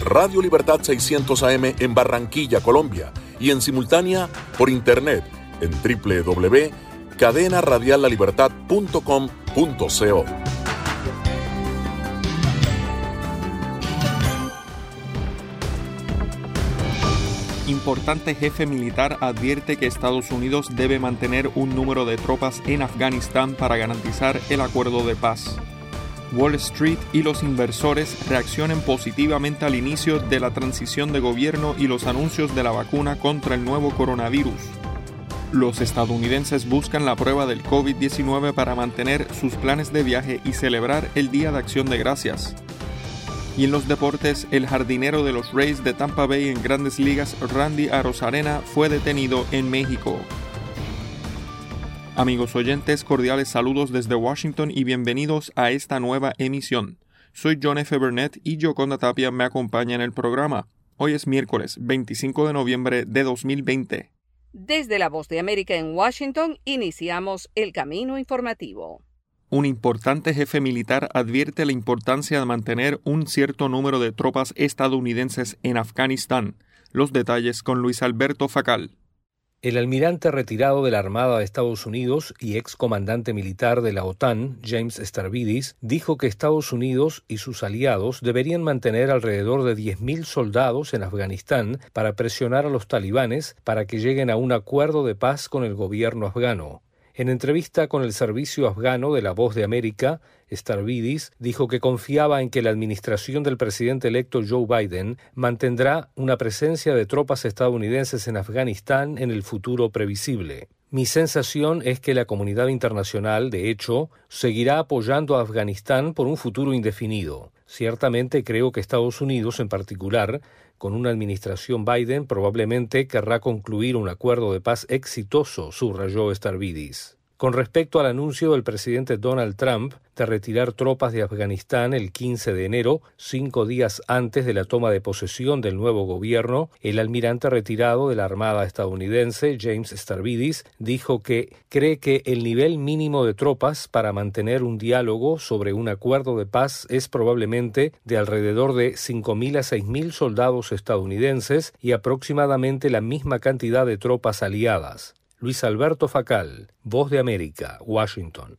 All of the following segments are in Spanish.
Radio Libertad 600 AM en Barranquilla, Colombia y en simultánea por internet en www.cadenaradiallalibertad.com.co. Importante jefe militar advierte que Estados Unidos debe mantener un número de tropas en Afganistán para garantizar el acuerdo de paz. Wall Street y los inversores reaccionen positivamente al inicio de la transición de gobierno y los anuncios de la vacuna contra el nuevo coronavirus. Los estadounidenses buscan la prueba del COVID-19 para mantener sus planes de viaje y celebrar el Día de Acción de Gracias. Y en los deportes, el jardinero de los Rays de Tampa Bay en grandes ligas, Randy Arozarena, fue detenido en México. Amigos oyentes, cordiales saludos desde Washington y bienvenidos a esta nueva emisión. Soy John F. Burnett y Yoconda Tapia me acompaña en el programa. Hoy es miércoles 25 de noviembre de 2020. Desde la Voz de América en Washington iniciamos el camino informativo. Un importante jefe militar advierte la importancia de mantener un cierto número de tropas estadounidenses en Afganistán. Los detalles con Luis Alberto Facal. El almirante retirado de la Armada de Estados Unidos y ex comandante militar de la OTAN, James Stavridis, dijo que Estados Unidos y sus aliados deberían mantener alrededor de 10.000 soldados en Afganistán para presionar a los talibanes para que lleguen a un acuerdo de paz con el gobierno afgano. En entrevista con el servicio afgano de La Voz de América, Starvidis dijo que confiaba en que la administración del presidente electo Joe Biden mantendrá una presencia de tropas estadounidenses en Afganistán en el futuro previsible. Mi sensación es que la comunidad internacional, de hecho, seguirá apoyando a Afganistán por un futuro indefinido. Ciertamente creo que Estados Unidos, en particular, con una administración Biden, probablemente querrá concluir un acuerdo de paz exitoso, subrayó Starvidis. Con respecto al anuncio del presidente Donald Trump de retirar tropas de Afganistán el 15 de enero, cinco días antes de la toma de posesión del nuevo gobierno, el almirante retirado de la Armada estadounidense, James Starvidis, dijo que cree que el nivel mínimo de tropas para mantener un diálogo sobre un acuerdo de paz es probablemente de alrededor de 5.000 a 6.000 soldados estadounidenses y aproximadamente la misma cantidad de tropas aliadas. Luis Alberto Facal, Voz de América, Washington.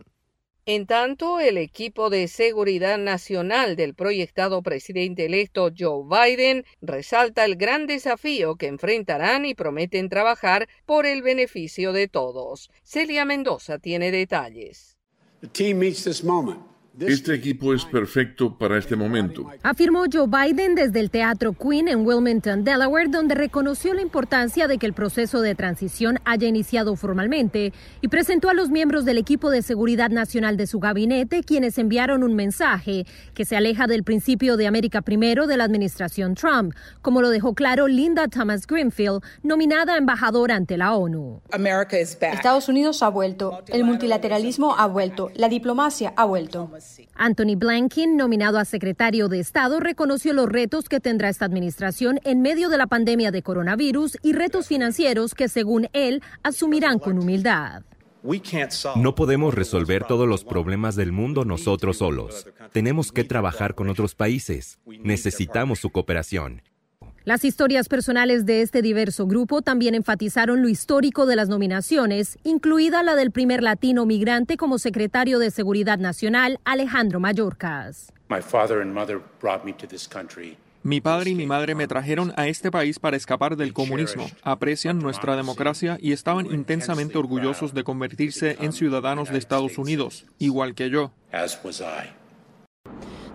En tanto, el equipo de seguridad nacional del proyectado presidente electo Joe Biden resalta el gran desafío que enfrentarán y prometen trabajar por el beneficio de todos. Celia Mendoza tiene detalles. Este equipo es perfecto para este momento. Afirmó Joe Biden desde el Teatro Queen en Wilmington, Delaware, donde reconoció la importancia de que el proceso de transición haya iniciado formalmente y presentó a los miembros del equipo de seguridad nacional de su gabinete, quienes enviaron un mensaje que se aleja del principio de América Primero de la administración Trump, como lo dejó claro Linda Thomas Greenfield, nominada embajadora ante la ONU. Estados Unidos ha vuelto, el multilateralismo ha vuelto, la diplomacia ha vuelto. Anthony Blinken, nominado a secretario de Estado, reconoció los retos que tendrá esta administración en medio de la pandemia de coronavirus y retos financieros que, según él, asumirán con humildad. No podemos resolver todos los problemas del mundo nosotros solos. Tenemos que trabajar con otros países. Necesitamos su cooperación. Las historias personales de este diverso grupo también enfatizaron lo histórico de las nominaciones, incluida la del primer latino migrante como secretario de Seguridad Nacional, Alejandro Mayorkas. Mi padre y mi madre me trajeron a este país para escapar del comunismo. Aprecian nuestra democracia y estaban intensamente orgullosos de convertirse en ciudadanos de Estados Unidos, igual que yo.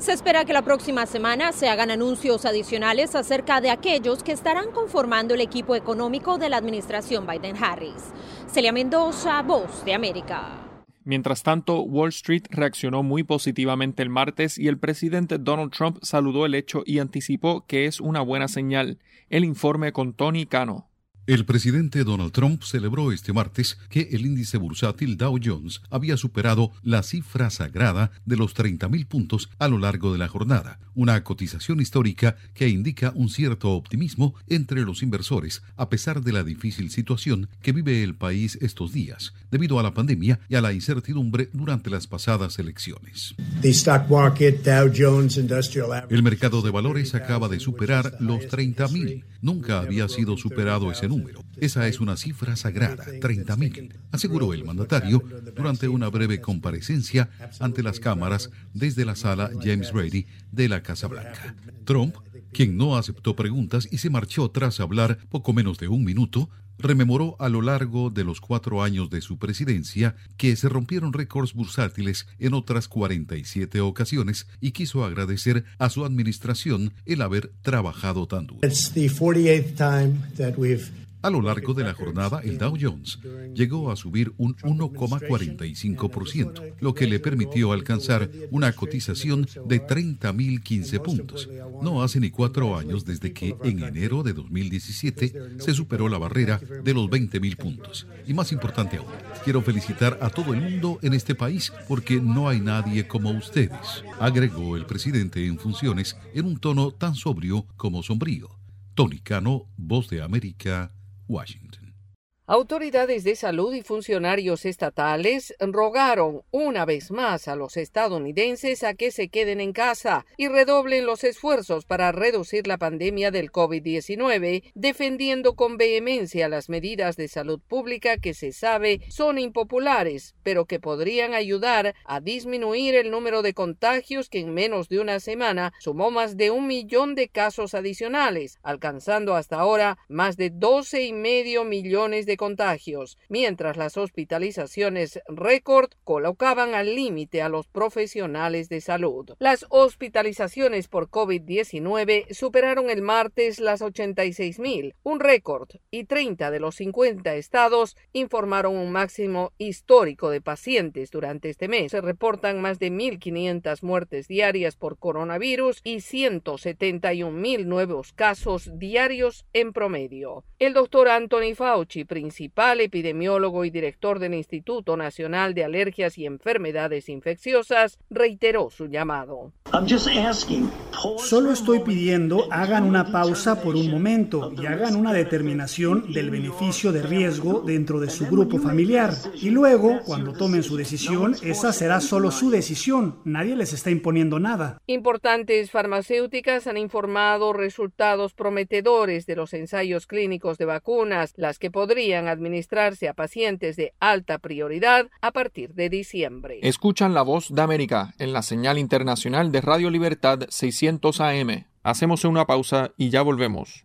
Se espera que la próxima semana se hagan anuncios adicionales acerca de aquellos que estarán conformando el equipo económico de la administración Biden-Harris. Celia Mendoza, Voz de América. Mientras tanto, Wall Street reaccionó muy positivamente el martes y el presidente Donald Trump saludó el hecho y anticipó que es una buena señal. El informe con Tony Cano. El presidente Donald Trump celebró este martes que el índice bursátil Dow Jones había superado la cifra sagrada de los 30.000 puntos a lo largo de la jornada, una cotización histórica que indica un cierto optimismo entre los inversores a pesar de la difícil situación que vive el país estos días, debido a la pandemia y a la incertidumbre durante las pasadas elecciones. El mercado de valores acaba de superar los 30.000. Nunca había sido superado ese número esa es una cifra sagrada, 30.000, aseguró el mandatario durante una breve comparecencia ante las cámaras desde la sala James Brady de la Casa Blanca. Trump, quien no aceptó preguntas y se marchó tras hablar poco menos de un minuto, rememoró a lo largo de los cuatro años de su presidencia que se rompieron récords bursátiles en otras 47 ocasiones y quiso agradecer a su administración el haber trabajado tan duro. A lo largo de la jornada, el Dow Jones llegó a subir un 1,45%, lo que le permitió alcanzar una cotización de 30.015 puntos. No hace ni cuatro años desde que en enero de 2017 se superó la barrera de los 20.000 puntos. Y más importante aún, quiero felicitar a todo el mundo en este país porque no hay nadie como ustedes, agregó el presidente en funciones en un tono tan sobrio como sombrío. Tony Cano, Voz de América, Washington. Autoridades de salud y funcionarios estatales rogaron una vez más a los estadounidenses a que se queden en casa y redoblen los esfuerzos para reducir la pandemia del COVID-19, defendiendo con vehemencia las medidas de salud pública que se sabe son impopulares, pero que podrían ayudar a disminuir el número de contagios que en menos de una semana sumó más de un millón de casos adicionales, alcanzando hasta ahora más de doce y medio millones de contagios, mientras las hospitalizaciones récord colocaban al límite a los profesionales de salud. Las hospitalizaciones por COVID-19 superaron el martes las 86 mil, un récord, y 30 de los 50 estados informaron un máximo histórico de pacientes durante este mes. Se reportan más de 1.500 muertes diarias por coronavirus y 171 mil nuevos casos diarios en promedio. El doctor Anthony Fauci, principal epidemiólogo y director del Instituto Nacional de Alergias y Enfermedades Infecciosas, reiteró su llamado. Solo estoy pidiendo hagan una pausa por un momento y hagan una determinación del beneficio de riesgo dentro de su grupo familiar. Y luego, cuando tomen su decisión, esa será solo su decisión. Nadie les está imponiendo nada. Importantes farmacéuticas han informado resultados prometedores de los ensayos clínicos de vacunas, las que podrían administrarse a pacientes de alta prioridad a partir de diciembre. Escuchan la voz de América en la señal internacional de Radio Libertad 600 AM. Hacemos una pausa y ya volvemos.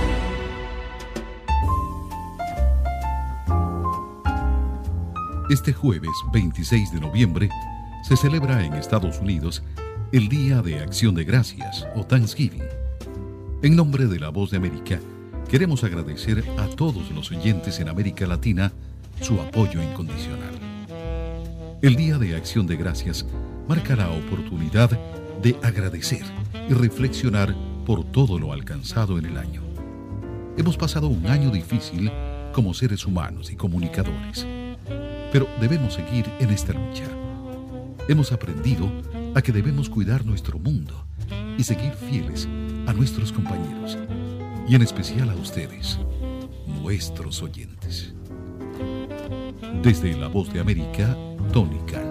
Este jueves 26 de noviembre se celebra en Estados Unidos el Día de Acción de Gracias o Thanksgiving. En nombre de la Voz de América, queremos agradecer a todos los oyentes en América Latina su apoyo incondicional. El Día de Acción de Gracias marca la oportunidad de agradecer y reflexionar por todo lo alcanzado en el año. Hemos pasado un año difícil como seres humanos y comunicadores pero debemos seguir en esta lucha. Hemos aprendido a que debemos cuidar nuestro mundo y seguir fieles a nuestros compañeros y en especial a ustedes, nuestros oyentes. Desde La Voz de América, Tony Khan.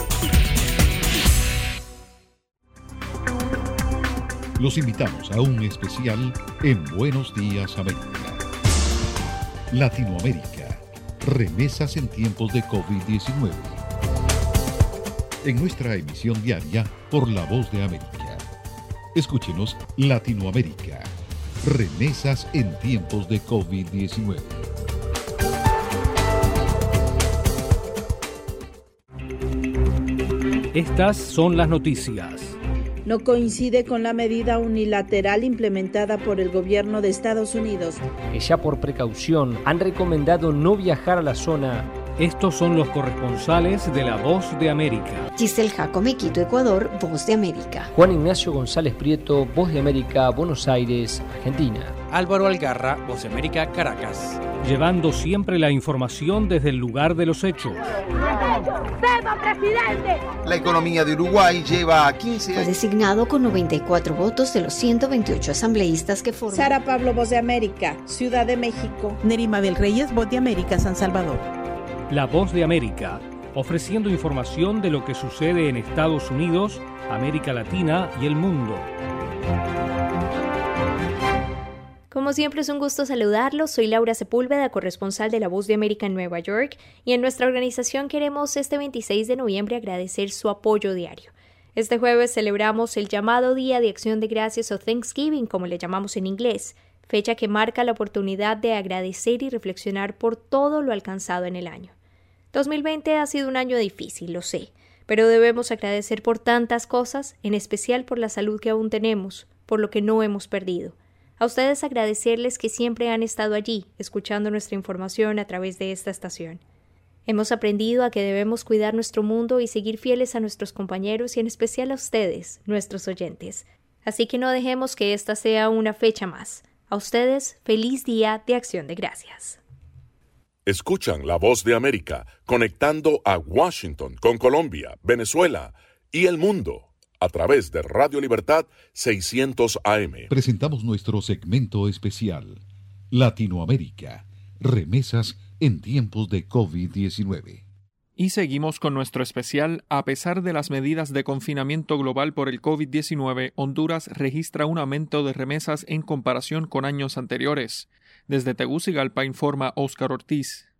Los invitamos a un especial en Buenos Días América. Latinoamérica, remesas en tiempos de COVID-19. En nuestra emisión diaria por La Voz de América. Escúchenos Latinoamérica, remesas en tiempos de COVID-19. Estas son las noticias no coincide con la medida unilateral implementada por el gobierno de Estados Unidos. Que ya por precaución han recomendado no viajar a la zona. Estos son los corresponsales de La Voz de América. Giselle Jacome, Quito, Ecuador, Voz de América. Juan Ignacio González Prieto, Voz de América, Buenos Aires, Argentina. Álvaro Algarra, Voz de América, Caracas. Llevando siempre la información desde el lugar de los hechos. Presidente! La economía de Uruguay lleva a 15 años. Fue designado con 94 votos de los 128 asambleístas que forman. Sara Pablo, Voz de América, Ciudad de México. Nerima del Reyes, Voz de América, San Salvador. La Voz de América, ofreciendo información de lo que sucede en Estados Unidos, América Latina y el mundo. Como siempre es un gusto saludarlos, soy Laura Sepúlveda, corresponsal de La Voz de América en Nueva York, y en nuestra organización queremos este 26 de noviembre agradecer su apoyo diario. Este jueves celebramos el llamado Día de Acción de Gracias o Thanksgiving, como le llamamos en inglés, fecha que marca la oportunidad de agradecer y reflexionar por todo lo alcanzado en el año. 2020 ha sido un año difícil, lo sé, pero debemos agradecer por tantas cosas, en especial por la salud que aún tenemos, por lo que no hemos perdido a ustedes agradecerles que siempre han estado allí, escuchando nuestra información a través de esta estación. Hemos aprendido a que debemos cuidar nuestro mundo y seguir fieles a nuestros compañeros y en especial a ustedes, nuestros oyentes. Así que no dejemos que esta sea una fecha más. A ustedes, feliz día de acción de gracias. Escuchan la voz de América conectando a Washington con Colombia, Venezuela y el mundo a través de Radio Libertad 600 AM. Presentamos nuestro segmento especial, Latinoamérica, remesas en tiempos de COVID-19. Y seguimos con nuestro especial. A pesar de las medidas de confinamiento global por el COVID-19, Honduras registra un aumento de remesas en comparación con años anteriores. Desde Tegucigalpa informa Óscar Ortiz.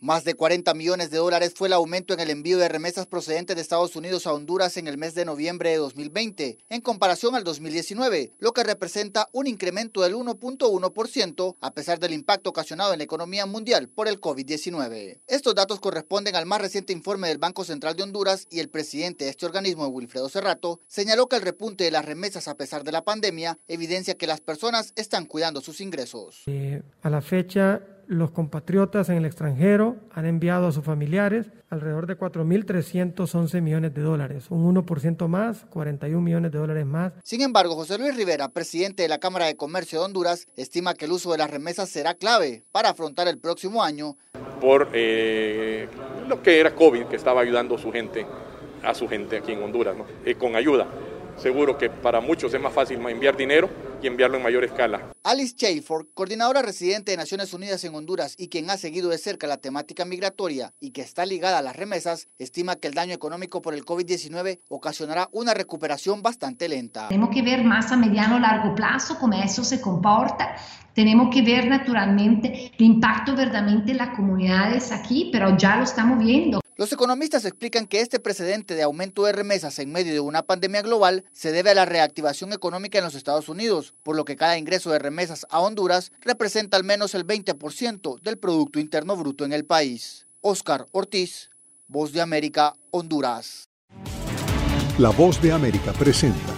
Más de 40 millones de dólares fue el aumento en el envío de remesas procedentes de Estados Unidos a Honduras en el mes de noviembre de 2020, en comparación al 2019, lo que representa un incremento del 1.1% a pesar del impacto ocasionado en la economía mundial por el COVID-19. Estos datos corresponden al más reciente informe del Banco Central de Honduras y el presidente de este organismo, Wilfredo Cerrato, señaló que el repunte de las remesas a pesar de la pandemia evidencia que las personas están cuidando sus ingresos. Eh, a la fecha, los compatriotas en el extranjero han enviado a sus familiares alrededor de 4.311 millones de dólares, un 1% más, 41 millones de dólares más. Sin embargo, José Luis Rivera, presidente de la Cámara de Comercio de Honduras, estima que el uso de las remesas será clave para afrontar el próximo año. Por eh, lo que era COVID, que estaba ayudando a su gente, a su gente aquí en Honduras, ¿no? Eh, con ayuda. Seguro que para muchos es más fácil enviar dinero y enviarlo en mayor escala. Alice Chalford, coordinadora residente de Naciones Unidas en Honduras y quien ha seguido de cerca la temática migratoria y que está ligada a las remesas, estima que el daño económico por el COVID-19 ocasionará una recuperación bastante lenta. Tenemos que ver más a mediano o largo plazo cómo eso se comporta. Tenemos que ver naturalmente el impacto verdaderamente en las comunidades aquí, pero ya lo estamos viendo. Los economistas explican que este precedente de aumento de remesas en medio de una pandemia global se debe a la reactivación económica en los Estados Unidos, por lo que cada ingreso de remesas a Honduras representa al menos el 20% del Producto Interno Bruto en el país. Oscar Ortiz, Voz de América, Honduras. La Voz de América presenta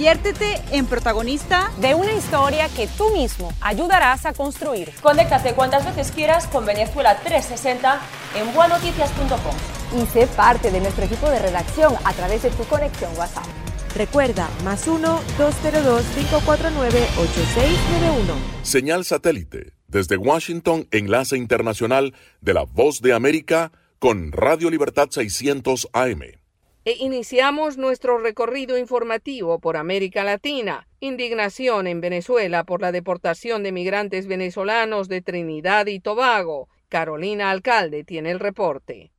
Conviértete en protagonista de una historia que tú mismo ayudarás a construir. Conéctate cuantas veces quieras con Venezuela 360 en buenoticias.com. Y sé parte de nuestro equipo de redacción a través de tu conexión WhatsApp. Recuerda, más 1-202-549-8691. Señal satélite. Desde Washington, enlace internacional de la Voz de América con Radio Libertad 600 AM. E iniciamos nuestro recorrido informativo por América Latina. Indignación en Venezuela por la deportación de migrantes venezolanos de Trinidad y Tobago. Carolina Alcalde tiene el reporte.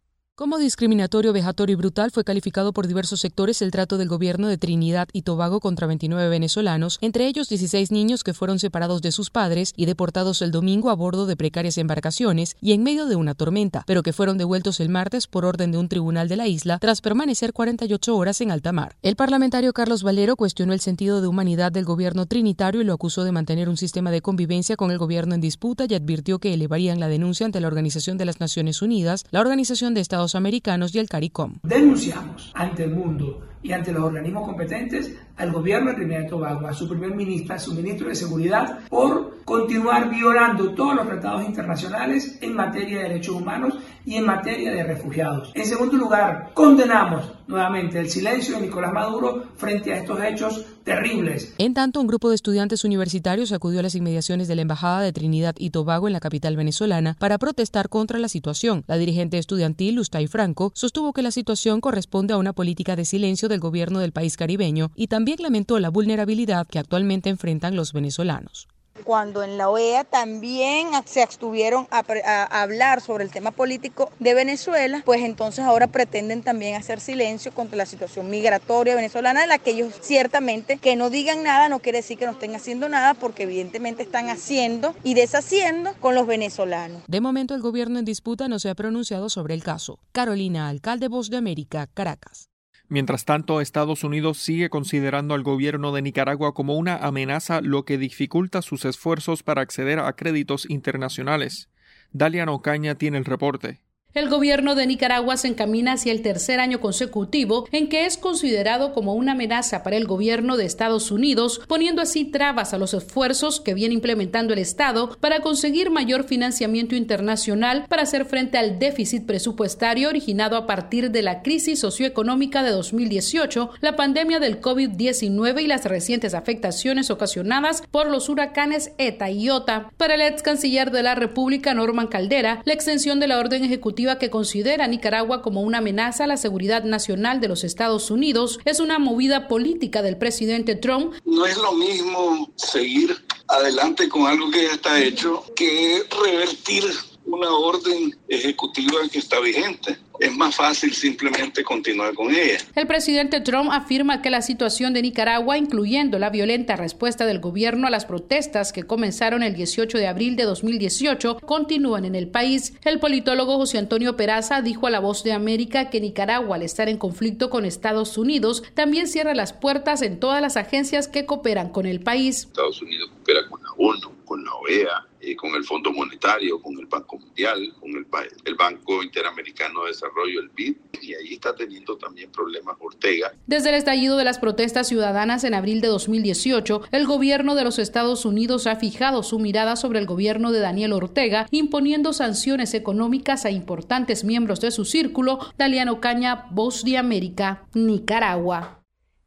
Como discriminatorio, vejatorio y brutal fue calificado por diversos sectores el trato del gobierno de Trinidad y Tobago contra 29 venezolanos, entre ellos 16 niños que fueron separados de sus padres y deportados el domingo a bordo de precarias embarcaciones y en medio de una tormenta, pero que fueron devueltos el martes por orden de un tribunal de la isla tras permanecer 48 horas en alta mar. El parlamentario Carlos Valero cuestionó el sentido de humanidad del gobierno trinitario y lo acusó de mantener un sistema de convivencia con el gobierno en disputa y advirtió que elevarían la denuncia ante la Organización de las Naciones Unidas, la Organización de Estados Americanos y el CARICOM. Denunciamos ante el mundo y ante los organismos competentes al gobierno de Trinidad y Tobago, a su primer ministro, a su ministro de Seguridad, por continuar violando todos los tratados internacionales en materia de derechos humanos y en materia de refugiados. En segundo lugar, condenamos nuevamente el silencio de Nicolás Maduro frente a estos hechos terribles. En tanto, un grupo de estudiantes universitarios acudió a las inmediaciones de la Embajada de Trinidad y Tobago en la capital venezolana para protestar contra la situación. La dirigente estudiantil, Ustay Franco, sostuvo que la situación corresponde a una política de silencio del gobierno del país caribeño y también lamentó la vulnerabilidad que actualmente enfrentan los venezolanos cuando en la OEA también se abstuvieron a, hablar sobre el tema político de Venezuela, pues entonces ahora pretenden también hacer silencio contra la situación migratoria venezolana, de la que ellos ciertamente que no digan nada no quiere decir que no estén haciendo nada, porque evidentemente están haciendo y deshaciendo con los venezolanos. De momento el gobierno en disputa no se ha pronunciado sobre el caso. Carolina, alcalde Voz de América, Caracas. Mientras tanto, Estados Unidos sigue considerando al gobierno de Nicaragua como una amenaza, lo que dificulta sus esfuerzos para acceder a créditos internacionales. Dalia Ocaña tiene el reporte. El gobierno de Nicaragua se encamina hacia el tercer año consecutivo en que es considerado como una amenaza para el gobierno de Estados Unidos, poniendo así trabas a los esfuerzos que viene implementando el Estado para conseguir mayor financiamiento internacional para hacer frente al déficit presupuestario originado a partir de la crisis socioeconómica de 2018, la pandemia del COVID-19 y las recientes afectaciones ocasionadas por los huracanes ETA y IOTA. Para el ex canciller de la República, Norman Caldera, la extensión de la orden ejecutiva que considera a Nicaragua como una amenaza a la seguridad nacional de los Estados Unidos es una movida política del presidente Trump. No es lo mismo seguir adelante con algo que ya está hecho que revertir una orden ejecutiva que está vigente. Es más fácil simplemente continuar con ella. El presidente Trump afirma que la situación de Nicaragua, incluyendo la violenta respuesta del gobierno a las protestas que comenzaron el 18 de abril de 2018, continúan en el país. El politólogo José Antonio Peraza dijo a La Voz de América que Nicaragua, al estar en conflicto con Estados Unidos, también cierra las puertas en todas las agencias que cooperan con el país. Estados Unidos coopera con la ONU, con la OEA, con el Fondo Monetario, con el Banco Mundial, con el, el, Banco Interamericano de Desarrollo, el BID, y ahí está teniendo también problemas Ortega. Desde el estallido de las protestas ciudadanas en abril de 2018, el gobierno de los Estados Unidos ha fijado su mirada sobre el gobierno de Daniel Ortega, imponiendo sanciones económicas a importantes miembros de su círculo. Daliano Caña, Voz de América, Nicaragua.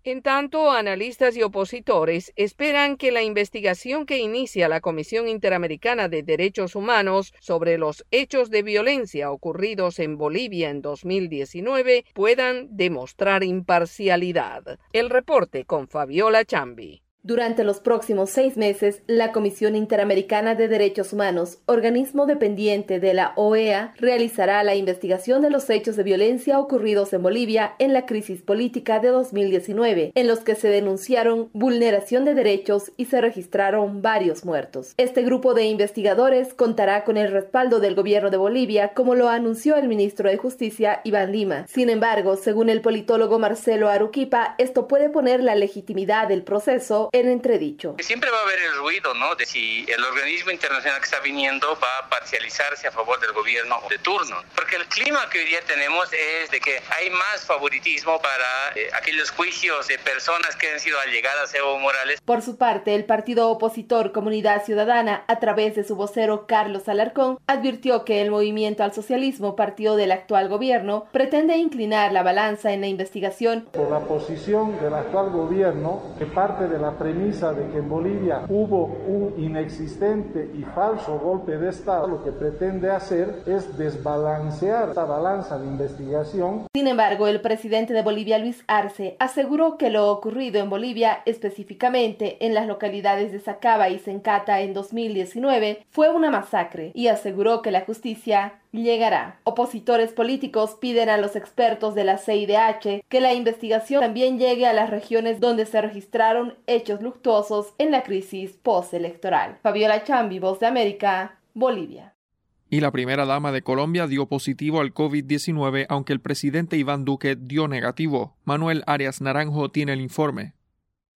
En tanto, analistas y opositores esperan que la investigación que inicia la Comisión Interamericana de Derechos Humanos sobre los hechos de violencia ocurridos en Bolivia en 2019 puedan demostrar imparcialidad. El reporte con Fabiola Chambi. Durante los próximos seis meses, la Comisión Interamericana de Derechos Humanos, organismo dependiente de la OEA, realizará la investigación de los hechos de violencia ocurridos en Bolivia en la crisis política de 2019, en los que se denunciaron vulneración de derechos y se registraron varios muertos. Este grupo de investigadores contará con el respaldo del gobierno de Bolivia, como lo anunció el ministro de Justicia, Iván Lima. Sin embargo, según el politólogo Marcelo Aruquipa, esto puede poner la legitimidad del proceso en entredicho. Siempre va a haber el ruido, ¿no? De si el organismo internacional que está viniendo va a parcializarse a favor del gobierno de turno. Porque el clima que hoy día tenemos es de que hay más favoritismo para eh, aquellos juicios de personas que han sido allegadas a Evo Morales. Por su parte, el partido opositor Comunidad Ciudadana, a través de su vocero Carlos Alarcón, advirtió que el movimiento al socialismo, partido del actual gobierno, pretende inclinar la balanza en la investigación. Por la posición del actual gobierno, que parte de la premisa de que en Bolivia hubo un inexistente y falso golpe de Estado, lo que pretende hacer es desbalancear esta balanza de investigación. Sin embargo, el presidente de Bolivia, Luis Arce, aseguró que lo ocurrido en Bolivia, específicamente en las localidades de Sacaba y Sencata en 2019, fue una masacre y aseguró que la justicia llegará. Opositores políticos piden a los expertos de la CIDH que la investigación también llegue a las regiones donde se registraron hechos luctuosos en la crisis postelectoral. Fabiola Chambi, Voz de América, Bolivia. Y la primera dama de Colombia dio positivo al COVID-19, aunque el presidente Iván Duque dio negativo. Manuel Arias Naranjo tiene el informe.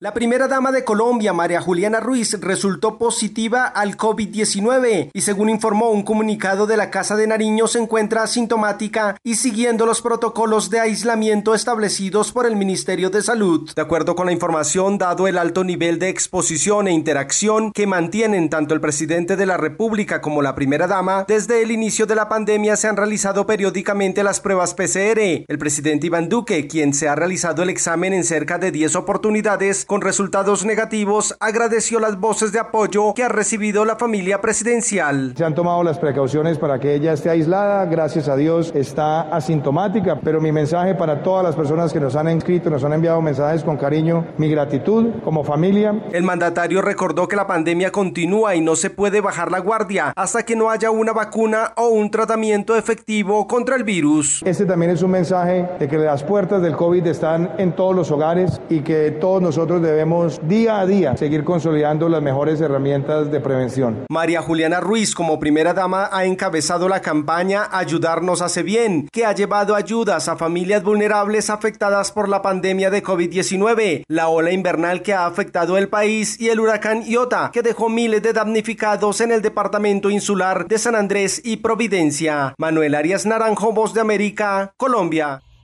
La primera dama de Colombia, María Juliana Ruiz, resultó positiva al COVID-19 y según informó un comunicado de la Casa de Nariño se encuentra asintomática y siguiendo los protocolos de aislamiento establecidos por el Ministerio de Salud. De acuerdo con la información, dado el alto nivel de exposición e interacción que mantienen tanto el presidente de la República como la primera dama, desde el inicio de la pandemia se han realizado periódicamente las pruebas PCR. El presidente Iván Duque, quien se ha realizado el examen en cerca de 10 oportunidades, con resultados negativos, agradeció las voces de apoyo que ha recibido la familia presidencial. Se han tomado las precauciones para que ella esté aislada, gracias a Dios está asintomática, pero mi mensaje para todas las personas que nos han inscrito, nos han enviado mensajes con cariño, mi gratitud como familia. El mandatario recordó que la pandemia continúa y no se puede bajar la guardia hasta que no haya una vacuna o un tratamiento efectivo contra el virus. Este también es un mensaje de que las puertas del COVID están en todos los hogares y que todos nosotros debemos día a día seguir consolidando las mejores herramientas de prevención. María Juliana Ruiz, como primera dama, ha encabezado la campaña Ayudarnos hace bien, que ha llevado ayudas a familias vulnerables afectadas por la pandemia de COVID-19, la ola invernal que ha afectado el país y el huracán Iota, que dejó miles de damnificados en el departamento insular de San Andrés y Providencia. Manuel Arias Naranjo, Voz de América, Colombia.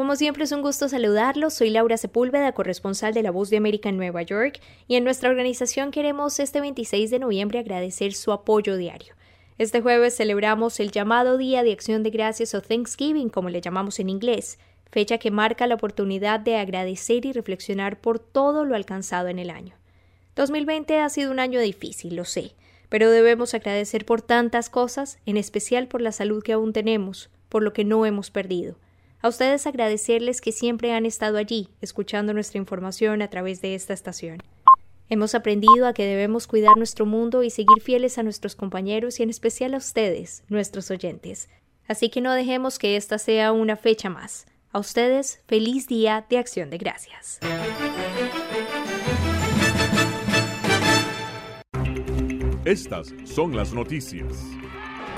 Como siempre es un gusto saludarlos, soy Laura Sepúlveda, corresponsal de La Voz de América en Nueva York, y en nuestra organización queremos este 26 de noviembre agradecer su apoyo diario. Este jueves celebramos el llamado Día de Acción de Gracias o Thanksgiving, como le llamamos en inglés, fecha que marca la oportunidad de agradecer y reflexionar por todo lo alcanzado en el año. 2020 ha sido un año difícil, lo sé, pero debemos agradecer por tantas cosas, en especial por la salud que aún tenemos, por lo que no hemos perdido. A ustedes agradecerles que siempre han estado allí, escuchando nuestra información a través de esta estación. Hemos aprendido a que debemos cuidar nuestro mundo y seguir fieles a nuestros compañeros y en especial a ustedes, nuestros oyentes. Así que no dejemos que esta sea una fecha más. A ustedes, feliz día de acción de gracias. Estas son las noticias.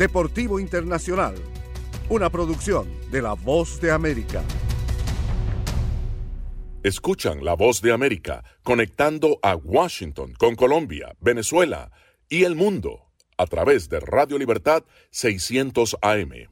Deportivo Internacional, una producción de La Voz de América. Escuchan La Voz de América conectando a Washington con Colombia, Venezuela y el mundo a través de Radio Libertad 600 AM.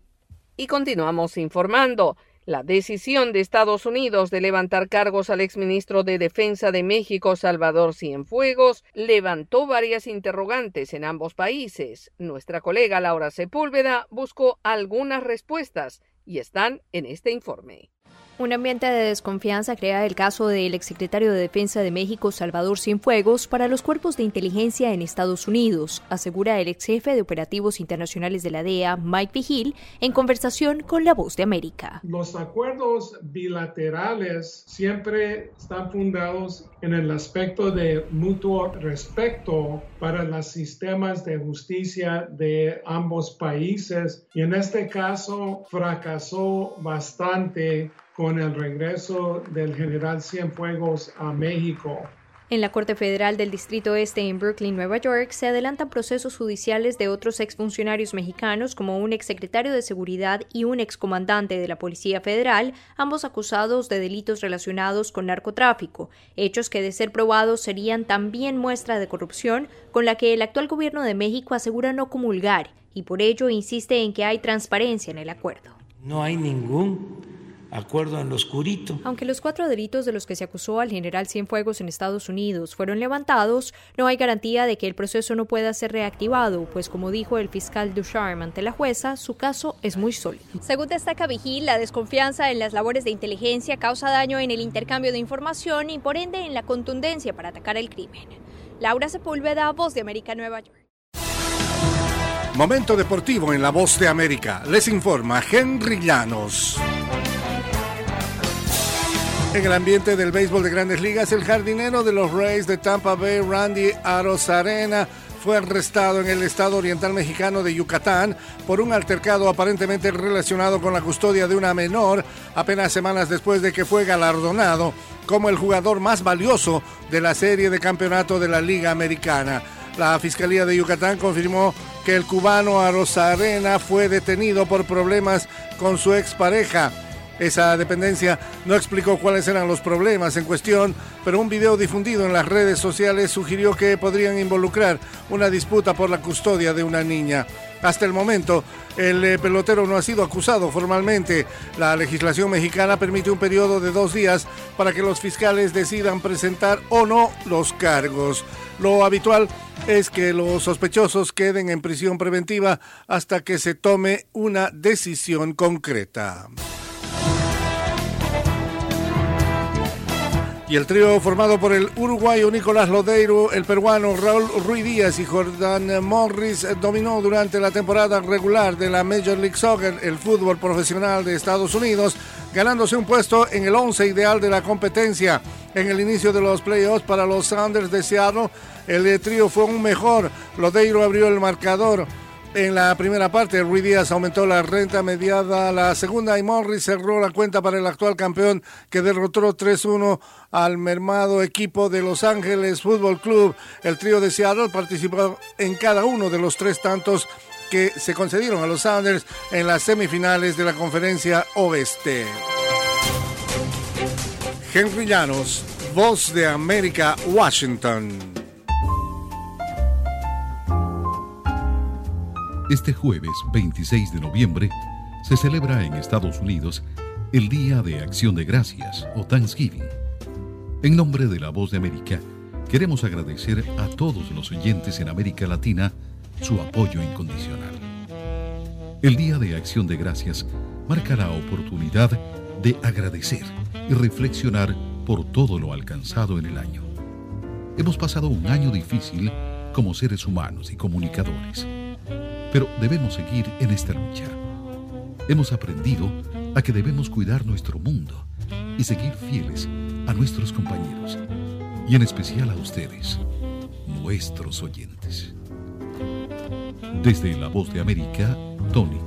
Y continuamos informando. La decisión de Estados Unidos de levantar cargos al exministro de Defensa de México, Salvador Cienfuegos, levantó varias interrogantes en ambos países. Nuestra colega Laura Sepúlveda buscó algunas respuestas y están en este informe. Un ambiente de desconfianza crea el caso del exsecretario de Defensa de México, Salvador Cienfuegos, para los cuerpos de inteligencia en Estados Unidos, asegura el ex jefe de operativos internacionales de la DEA, Mike Vigil, en conversación con La Voz de América. Los acuerdos bilaterales siempre están fundados en el aspecto de mutuo respeto para los sistemas de justicia de ambos países y en este caso fracasó bastante con el regreso del general Cienfuegos a México. En la Corte Federal del Distrito Este en Brooklyn, Nueva York, se adelantan procesos judiciales de otros exfuncionarios mexicanos como un exsecretario de Seguridad y un excomandante de la Policía Federal, ambos acusados de delitos relacionados con narcotráfico, hechos que de ser probados serían también muestra de corrupción con la que el actual gobierno de México asegura no comulgar y por ello insiste en que hay transparencia en el acuerdo. No hay ningún acuerdo en lo oscurito. Aunque los cuatro delitos de los que se acusó al general Cienfuegos en Estados Unidos fueron levantados, no hay garantía de que el proceso no pueda ser reactivado, pues como dijo el fiscal Ducharme ante la jueza, su caso es muy sólido. Según destaca Vigil, la desconfianza en las labores de inteligencia causa daño en el intercambio de información y por ende en la contundencia para atacar el crimen. Laura Sepúlveda, Voz de América, Nueva York. Momento deportivo en la Voz de América. Les informa Henry Llanos. En el ambiente del béisbol de grandes ligas, el jardinero de los Rays de Tampa Bay, Randy Arozarena, fue arrestado en el estado oriental mexicano de Yucatán por un altercado aparentemente relacionado con la custodia de una menor, apenas semanas después de que fue galardonado como el jugador más valioso de la serie de campeonato de la Liga Americana. La Fiscalía de Yucatán confirmó que el cubano Arozarena fue detenido por problemas con su expareja Esa dependencia no explicó cuáles eran los problemas en cuestión, pero un video difundido en las redes sociales sugirió que podrían involucrar una disputa por la custodia de una niña. Hasta el momento, el eh, pelotero no ha sido acusado formalmente. La legislación mexicana permite un periodo de dos días para que los fiscales decidan presentar o no los cargos. Lo habitual es que los sospechosos queden en prisión preventiva hasta que se tome una decisión concreta. Y el trío formado por el uruguayo Nicolás Lodeiro, el peruano Raúl Ruiz Díaz y Jordan Morris dominó durante la temporada regular de la Major League Soccer, el fútbol profesional de Estados Unidos, ganándose un puesto en el once ideal de la competencia. En el inicio de los playoffs para los Sounders de Seattle, el trío fue un mejor. Lodeiro abrió el marcador en la primera parte, Ruiz Díaz aumentó la renta mediada la segunda y Morris cerró la cuenta para el actual campeón que derrotó 3-1 al mermado equipo de Los Ángeles Fútbol Club. El trío de Seattle participó en cada uno de los tres tantos que se concedieron a los Sounders en las semifinales de la conferencia oeste. Henry Llanos, Voz de América, Washington. Este jueves 26 de noviembre se celebra en Estados Unidos el Día de Acción de Gracias o Thanksgiving. En nombre de la Voz de América, queremos agradecer a todos los oyentes en América Latina su apoyo incondicional. El Día de Acción de Gracias marca la oportunidad de agradecer y reflexionar por todo lo alcanzado en el año. Hemos pasado un año difícil como seres humanos y comunicadores pero debemos seguir en esta lucha. Hemos aprendido a que debemos cuidar nuestro mundo y seguir fieles a nuestros compañeros y en especial a ustedes, nuestros oyentes. Desde La Voz de América, Tony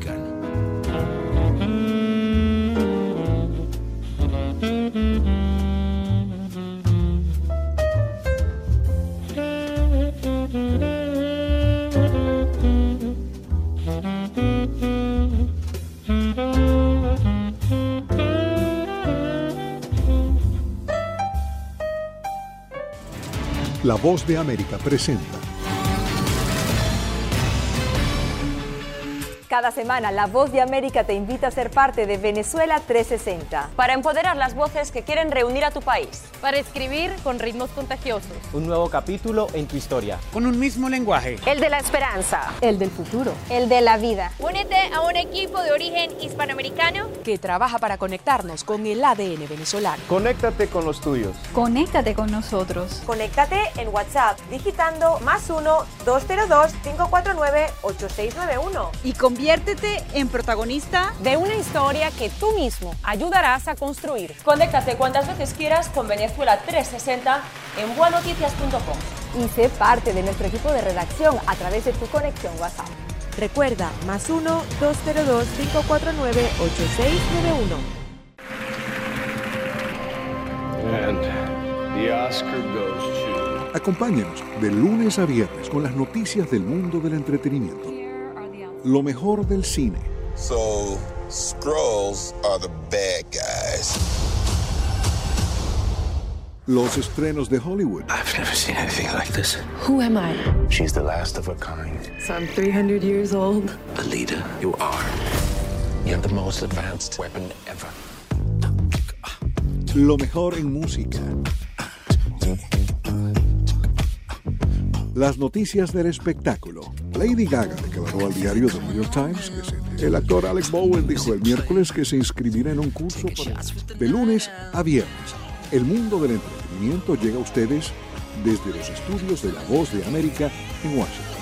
Voz de América presenta. Cada semana La Voz de América te invita a ser parte de Venezuela 360. Para empoderar las voces que quieren reunir a tu país. Para escribir con ritmos contagiosos. Un nuevo capítulo en tu historia. Con un mismo lenguaje. El de la esperanza. El del futuro. El de la vida. Únete a un equipo de origen hispanoamericano que trabaja para conectarnos con el ADN venezolano. Conéctate con los tuyos. Conéctate con nosotros. Conéctate en WhatsApp digitando más 1-202-549-8691. Y Conviértete en protagonista de una historia que tú mismo ayudarás a construir. Conéctate cuantas veces quieras con Venezuela 360 en buenoticias.com. Y sé parte de nuestro equipo de redacción a través de tu conexión WhatsApp. Recuerda, más 1-202-549-8691. Acompáñenos de lunes a viernes con las noticias del mundo del entretenimiento lo mejor del cine. So, Scrolls are the bad guys. Los estrenos de Hollywood. I've never seen anything like this. Who am I? She's the last of her kind. So I'm 300 years old. A leader, you are. You have the most advanced weapon ever. Lo mejor en música. Las noticias del espectáculo. Lady Gaga declaró al diario The New York Times que el actor Alex Bowen dijo el miércoles que se inscribirá en un curso de lunes a viernes. El mundo del entretenimiento llega a ustedes desde los estudios de La Voz de América en Washington.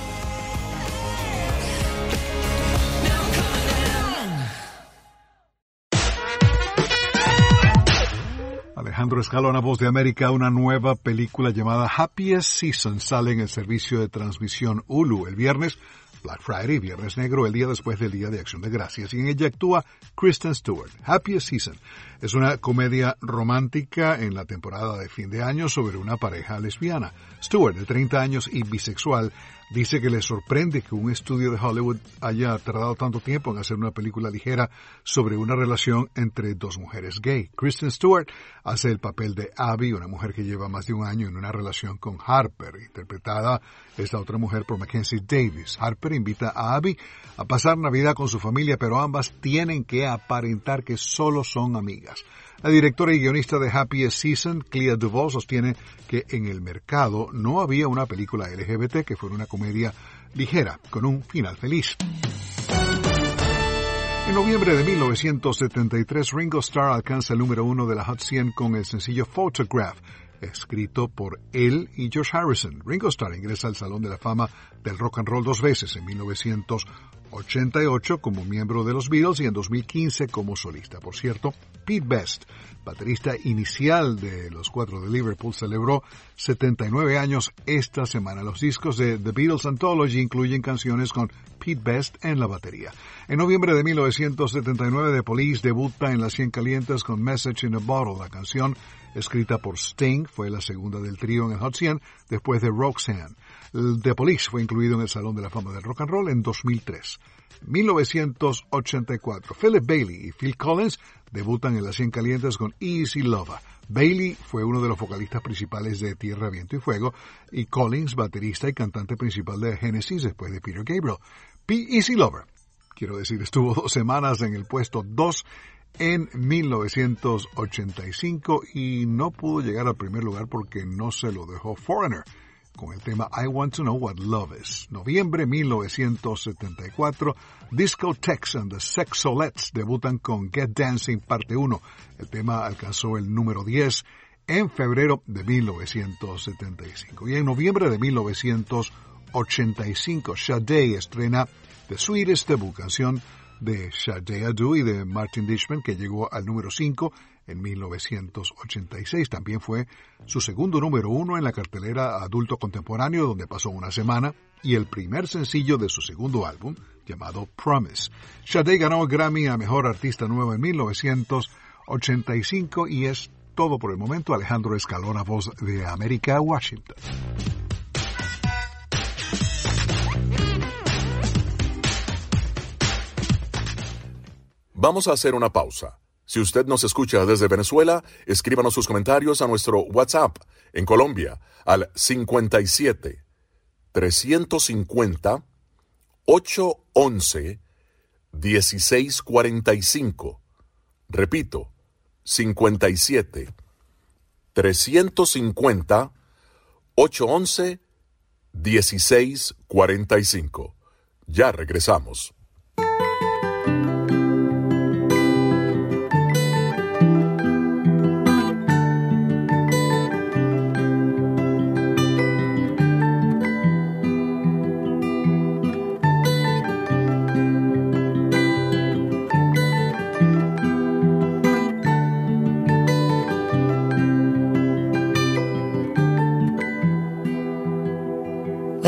Alejandro Escalona, Voz de América, una nueva película llamada Happiest Season sale en el servicio de transmisión Hulu el viernes, Black Friday, Viernes Negro, el día después del Día de Acción de Gracias, y en ella actúa Kristen Stewart. Happiest Season es una comedia romántica en la temporada de fin de año sobre una pareja lesbiana. Stewart, de 30 años y bisexual, dice que le sorprende que un estudio de Hollywood haya tardado tanto tiempo en hacer una película ligera sobre una relación entre dos mujeres gay. Kristen Stewart hace el papel de Abby, una mujer que lleva más de un año en una relación con Harper, interpretada esta otra mujer por Mackenzie Davis. Harper invita a Abby a pasar Navidad con su familia, pero ambas tienen que aparentar que solo son amigas. La directora y guionista de Happy Season, Clea Duvall, sostiene que en el mercado no había una película LGBT que fuera una comedia ligera, con un final feliz. En noviembre de 1973, Ringo Starr alcanza el número uno de la Hot 100 con el sencillo Photograph, escrito por él y George Harrison. Ringo Starr ingresa al Salón de la Fama del Rock and Roll dos veces, en 1988 como miembro de los Beatles y en 2015 como solista. Por cierto, Pete Best, baterista inicial de los cuatro de Liverpool, celebró 79 años esta semana. Los discos de The Beatles Anthology incluyen canciones con Pete Best en la batería. En noviembre de 1979, The Police debuta en las 100 calientes con Message in a Bottle. La canción, escrita por Sting, fue la segunda del trío en el Hot 100 después de Roxanne. The Police fue incluido en el Salón de la Fama del Rock and Roll en 2003. 1984. Philip Bailey y Phil Collins debutan en las 100 calientes con Easy Lover. Bailey fue uno de los vocalistas principales de Tierra, Viento y Fuego y Collins, baterista y cantante principal de Genesis después de Peter Gabriel. P. Easy Lover, quiero decir, estuvo dos semanas en el puesto 2 en 1985 y no pudo llegar al primer lugar porque no se lo dejó Foreigner con el tema I Want to Know What Love Is. Noviembre 1974, Discotex and the Sexolettes debutan con Get Dancing Parte 1. El tema alcanzó el número 10 en febrero de 1975. Y en noviembre de 1985, Sade estrena The Sweetest Debut, canción de Sade Adu y de Martin Dishman, que llegó al número 5 en 1986. También fue su segundo número uno en la cartelera adulto contemporáneo, donde pasó una semana, y el primer sencillo de su segundo álbum, llamado Promise. Sade ganó Grammy a Mejor Artista Nuevo en 1985 y es todo por el momento. Alejandro Escalona, voz de América, Washington. Vamos a hacer una pausa. Si usted nos escucha desde Venezuela, escríbanos sus comentarios a nuestro WhatsApp en Colombia al 57 350 811 1645. Repito, 57 350 811 1645. Ya regresamos.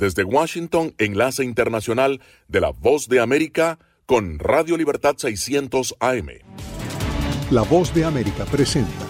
desde Washington, enlace internacional de la Voz de América con Radio Libertad 600 AM. La Voz de América presenta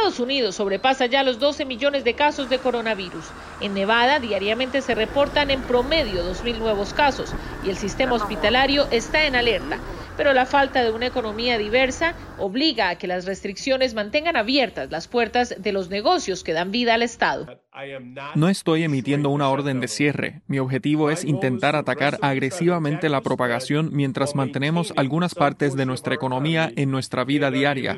Estados Unidos sobrepasa ya los 12 millones de casos de coronavirus. En Nevada diariamente se reportan en promedio 2.000 nuevos casos y el sistema hospitalario está en alerta. pero la falta de una economía diversa obliga a que las restricciones mantengan abiertas las puertas de los negocios que dan vida al Estado. No estoy emitiendo una orden de cierre. Mi objetivo es intentar atacar agresivamente la propagación mientras mantenemos algunas partes de nuestra economía en nuestra vida diaria.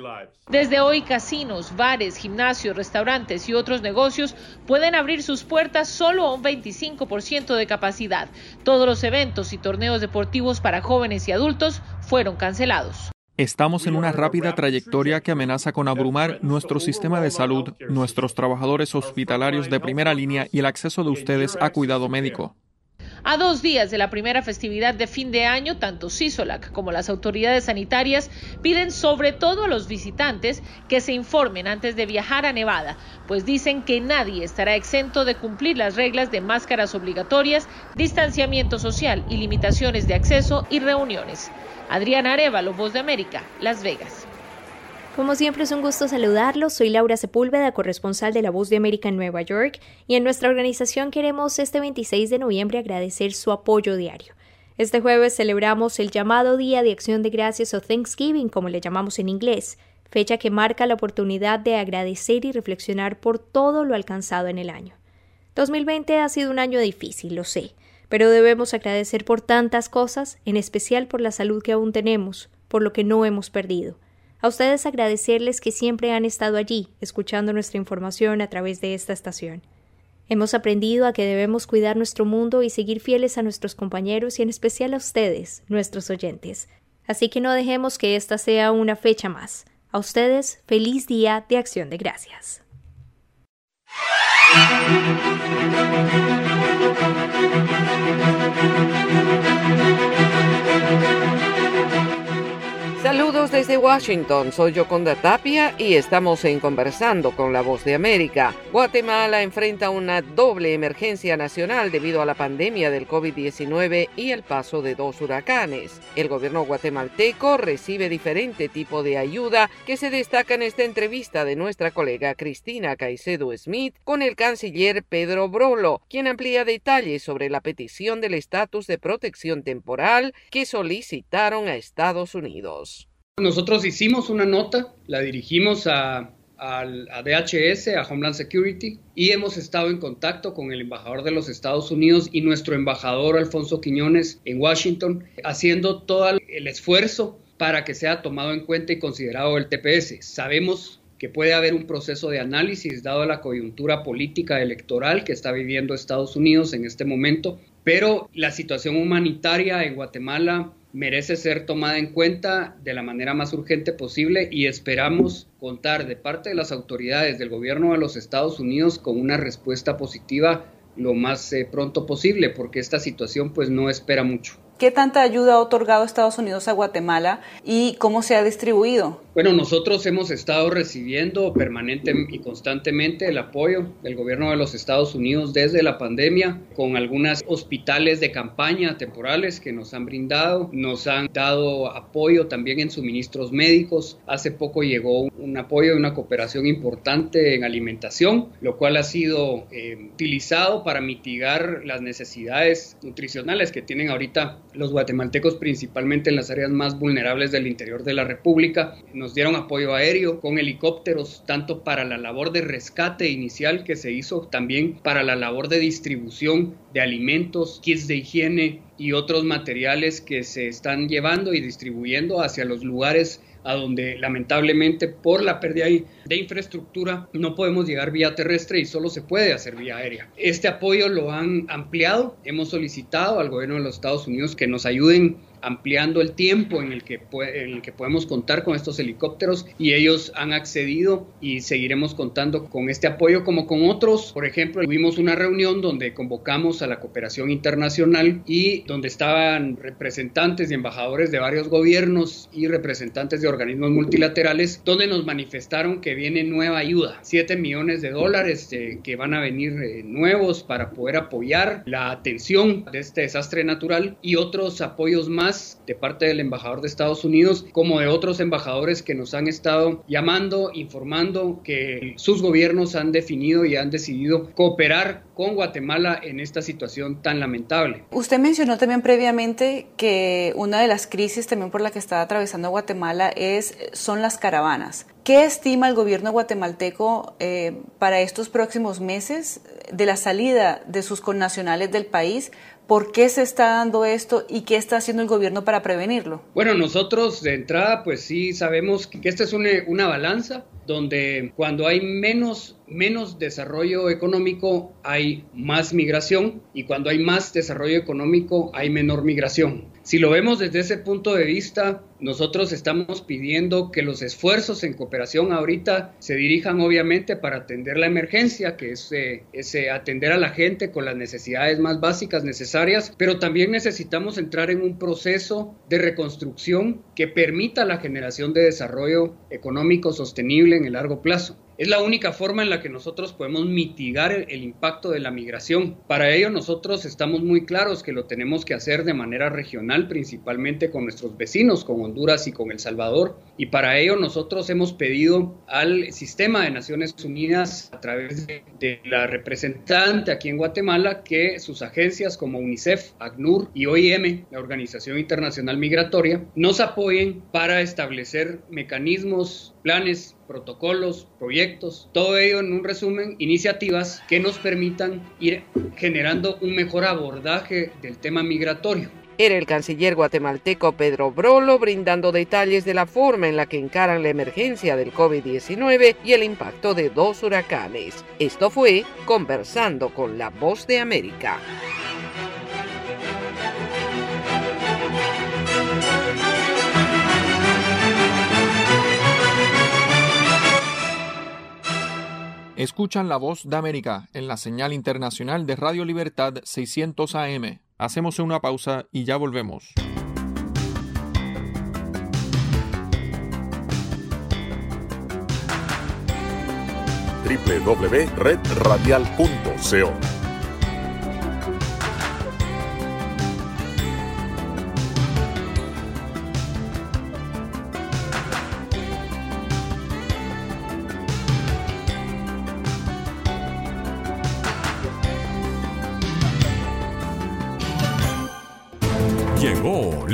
Desde hoy, casinos, bares, gimnasios, restaurantes y otros negocios pueden abrir sus puertas solo a un 25% de capacidad. Todos los eventos y torneos deportivos para jóvenes y adultos fueron cancelados. Estamos en una rápida trayectoria que amenaza con abrumar nuestro sistema de salud, nuestros trabajadores hospitalarios de primera línea y el acceso de ustedes a cuidado médico. A dos días de la primera festividad de fin de año, tanto CISOLAC como las autoridades sanitarias piden sobre todo a los visitantes que se informen antes de viajar a Nevada, pues dicen que nadie estará exento de cumplir las reglas de máscaras obligatorias, distanciamiento social y limitaciones de acceso y reuniones. Adriana Arevalo, Voz de América, Las Vegas. Como siempre es un gusto saludarlos, soy Laura Sepúlveda, corresponsal de La Voz de América en Nueva York, y en nuestra organización queremos este 26 de noviembre agradecer su apoyo diario. Este jueves celebramos el llamado Día de Acción de Gracias o Thanksgiving, como le llamamos en inglés, fecha que marca la oportunidad de agradecer y reflexionar por todo lo alcanzado en el año. 2020 ha sido un año difícil, lo sé, pero debemos agradecer por tantas cosas, en especial por la salud que aún tenemos, por lo que no hemos perdido. A ustedes agradecerles que siempre han estado allí, escuchando nuestra información a través de esta estación. Hemos aprendido a que debemos cuidar nuestro mundo y seguir fieles a nuestros compañeros y en especial a ustedes, nuestros oyentes. Así que no dejemos que esta sea una fecha más. A ustedes, feliz día de acción de gracias. Saludos desde Washington, soy Yoconda Tapia y estamos en Conversando con la Voz de América. Guatemala enfrenta una doble emergencia nacional debido a la pandemia del COVID-19 y el paso de dos huracanes. El gobierno guatemalteco recibe diferente tipo de ayuda que se destaca en esta entrevista de nuestra colega Cristina Caicedo Smith con el canciller Pedro Brolo, quien amplía detalles sobre la petición del estatus de protección temporal que solicitaron a Estados Unidos. Nosotros hicimos una nota, la dirigimos a, DHS, a Homeland Security, y hemos estado en contacto con el embajador de los Estados Unidos y nuestro embajador Alfonso Quiñones en Washington, haciendo todo el esfuerzo para que sea tomado en cuenta y considerado el TPS. Sabemos que puede haber un proceso de análisis dado la coyuntura política electoral que está viviendo Estados Unidos en este momento, pero la situación humanitaria en Guatemala merece ser tomada en cuenta de la manera más urgente posible y esperamos contar de parte de las autoridades del gobierno de los Estados Unidos con una respuesta positiva lo más eh, pronto posible porque esta situación pues no espera mucho. ¿Qué tanta ayuda ha otorgado Estados Unidos a Guatemala y cómo se ha distribuido? Bueno, nosotros hemos estado recibiendo permanente y constantemente el apoyo del gobierno de los Estados Unidos desde la pandemia, con algunos hospitales de campaña temporales que nos han brindado, nos han dado apoyo también en suministros médicos. Hace poco llegó un apoyo y una cooperación importante en alimentación, lo cual ha sido eh, utilizado para mitigar las necesidades nutricionales que tienen ahorita los guatemaltecos, principalmente en las áreas más vulnerables del interior de la República nos dieron apoyo aéreo con helicópteros, tanto para la labor de rescate inicial que se hizo, también para la labor de distribución de alimentos, kits de higiene y otros materiales que se están llevando y distribuyendo hacia los lugares a donde lamentablemente por la pérdida de infraestructura no podemos llegar vía terrestre y solo se puede hacer vía aérea. Este apoyo lo han ampliado, hemos solicitado al gobierno de los Estados Unidos que nos ayuden ampliando el tiempo en el, que en el que podemos contar con estos helicópteros y ellos han accedido y seguiremos contando con este apoyo como con otros. Por ejemplo, tuvimos una reunión donde convocamos a la cooperación internacional y donde estaban representantes y embajadores de varios gobiernos y representantes de organismos multilaterales donde nos manifestaron que viene nueva ayuda, 7 millones de dólares eh, que van a venir eh, nuevos para poder apoyar la atención de este desastre natural y otros apoyos más de parte del embajador de Estados Unidos como de otros embajadores que nos han estado llamando, informando que sus gobiernos han definido y han decidido cooperar con Guatemala en esta situación tan lamentable. Usted mencionó también previamente que una de las crisis también por la que está atravesando Guatemala es, son las caravanas. ¿Qué estima el gobierno guatemalteco eh, para estos próximos meses de la salida de sus connacionales del país? ¿Por qué se está dando esto y qué está haciendo el gobierno para prevenirlo? Bueno, nosotros de entrada pues sí sabemos que esta es una, una balanza donde cuando hay menos, menos desarrollo económico hay más migración y cuando hay más desarrollo económico hay menor migración. Si lo vemos desde ese punto de vista, nosotros estamos pidiendo que los esfuerzos en cooperación ahorita se dirijan obviamente para atender la emergencia, que es, eh, eh, atender a la gente con las necesidades más básicas necesarias, pero también necesitamos entrar en un proceso de reconstrucción que permita la generación de desarrollo económico sostenible en el largo plazo. Es la única forma en la que nosotros podemos mitigar el, impacto de la migración. Para ello nosotros estamos muy claros que lo tenemos que hacer de manera regional, principalmente con nuestros vecinos, con Honduras y con El Salvador. Y para ello nosotros hemos pedido al sistema de Naciones Unidas, a través de, la representante aquí en Guatemala, que sus agencias como UNICEF, ACNUR y OIM, la Organización Internacional Migratoria, nos apoyen para establecer mecanismos, planes, protocolos, proyectos, todo ello en un resumen, iniciativas que nos permitan ir generando un mejor abordaje del tema migratorio. Era el canciller guatemalteco Pedro Brolo brindando detalles de la forma en la que encaran la emergencia del COVID-19 y el impacto de dos huracanes. Esto fue Conversando con la Voz de América. Escuchan la voz de América en la señal internacional de Radio Libertad 600 AM. Hacemos una pausa y ya volvemos. www.redradial.co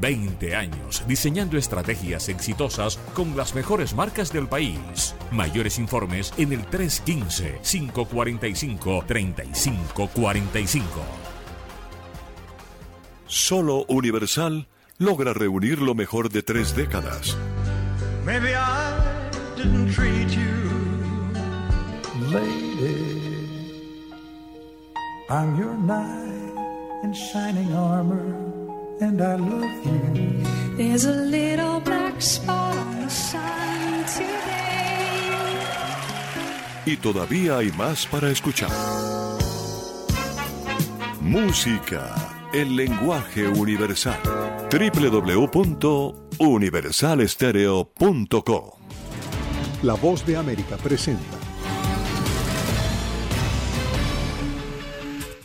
20 años diseñando estrategias exitosas con las mejores marcas del país. Mayores informes en el 315-545-3545. Solo Universal logra reunir lo mejor de tres décadas. Maybe I didn't treat you. Lady, I'm your knight in shining armor. And I love you. There's a little black spot on the sun today. Y todavía hay más para escuchar. Música, el lenguaje universal. www.universalestereo.com La voz de América presenta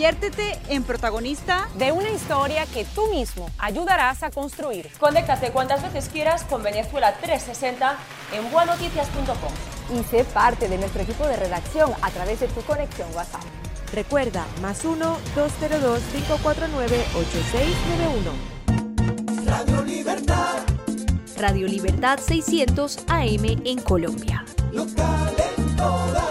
Conviértete en protagonista de una historia que tú mismo ayudarás a construir. Conéctate cuantas veces quieras con Venezuela 360 en buenoticias.com. Y sé parte de nuestro equipo de redacción a través de tu conexión WhatsApp. Recuerda, más 1-202-549-8691. Radio Libertad. Radio Libertad 600 AM en Colombia. Local en toda